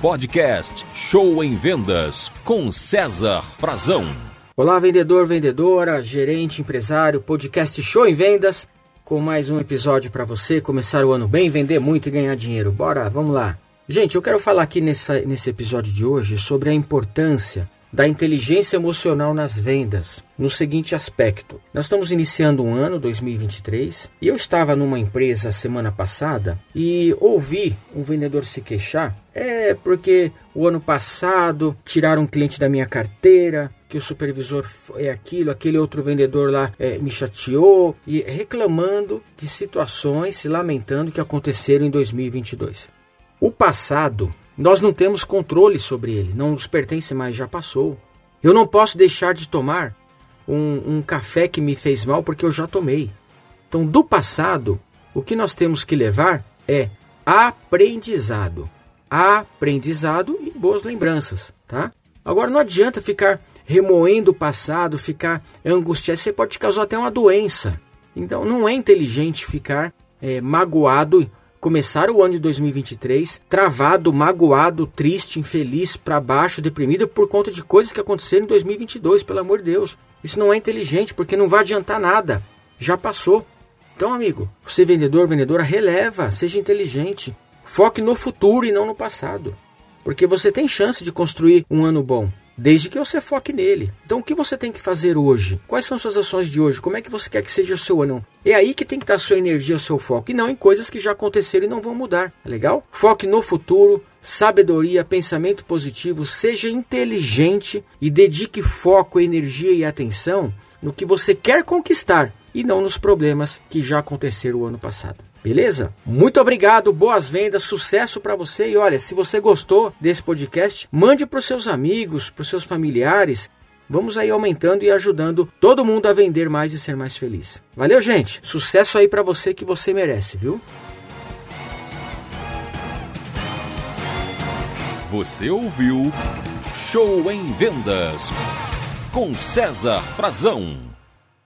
podcast Show em Vendas com César Frazão. Olá, vendedor, vendedora, gerente, empresário, podcast Show em Vendas com mais um episódio para você começar o ano bem, vender muito e ganhar dinheiro. Bora, vamos lá. Gente, eu quero falar aqui nessa, nesse episódio de hoje sobre a importância da inteligência emocional nas vendas, no seguinte aspecto. Nós estamos iniciando um ano, 2023, e eu estava numa empresa semana passada e ouvi um vendedor se queixar. É porque o ano passado tiraram um cliente da minha carteira, que o supervisor é aquilo, aquele outro vendedor lá é, me chateou e reclamando de situações, se lamentando que aconteceram em 2022. O passado nós não temos controle sobre ele, não nos pertence mais, já passou. Eu não posso deixar de tomar um, um café que me fez mal porque eu já tomei. Então, do passado, o que nós temos que levar é aprendizado. Aprendizado e boas lembranças, tá? Agora não adianta ficar remoendo o passado, ficar angustiado, você pode causar até uma doença. Então não é inteligente ficar é, magoado começar o ano de 2023 travado, magoado, triste, infeliz, para baixo, deprimido por conta de coisas que aconteceram em 2022, pelo amor de Deus. Isso não é inteligente porque não vai adiantar nada. Já passou. Então, amigo, você vendedor, vendedora, releva, seja inteligente. Foque no futuro e não no passado. Porque você tem chance de construir um ano bom desde que você foque nele. Então, o que você tem que fazer hoje? Quais são suas ações de hoje? Como é que você quer que seja o seu ano? É aí que tem que estar a sua energia, o seu foco, e não em coisas que já aconteceram e não vão mudar. É legal? Foque no futuro, sabedoria, pensamento positivo, seja inteligente e dedique foco, energia e atenção no que você quer conquistar e não nos problemas que já aconteceram o ano passado. Beleza? Muito obrigado, boas vendas, sucesso para você. E olha, se você gostou desse podcast, mande para os seus amigos, para os seus familiares. Vamos aí aumentando e ajudando todo mundo a vender mais e ser mais feliz. Valeu, gente. Sucesso aí para você que você merece, viu? Você ouviu Show em Vendas com César Frazão.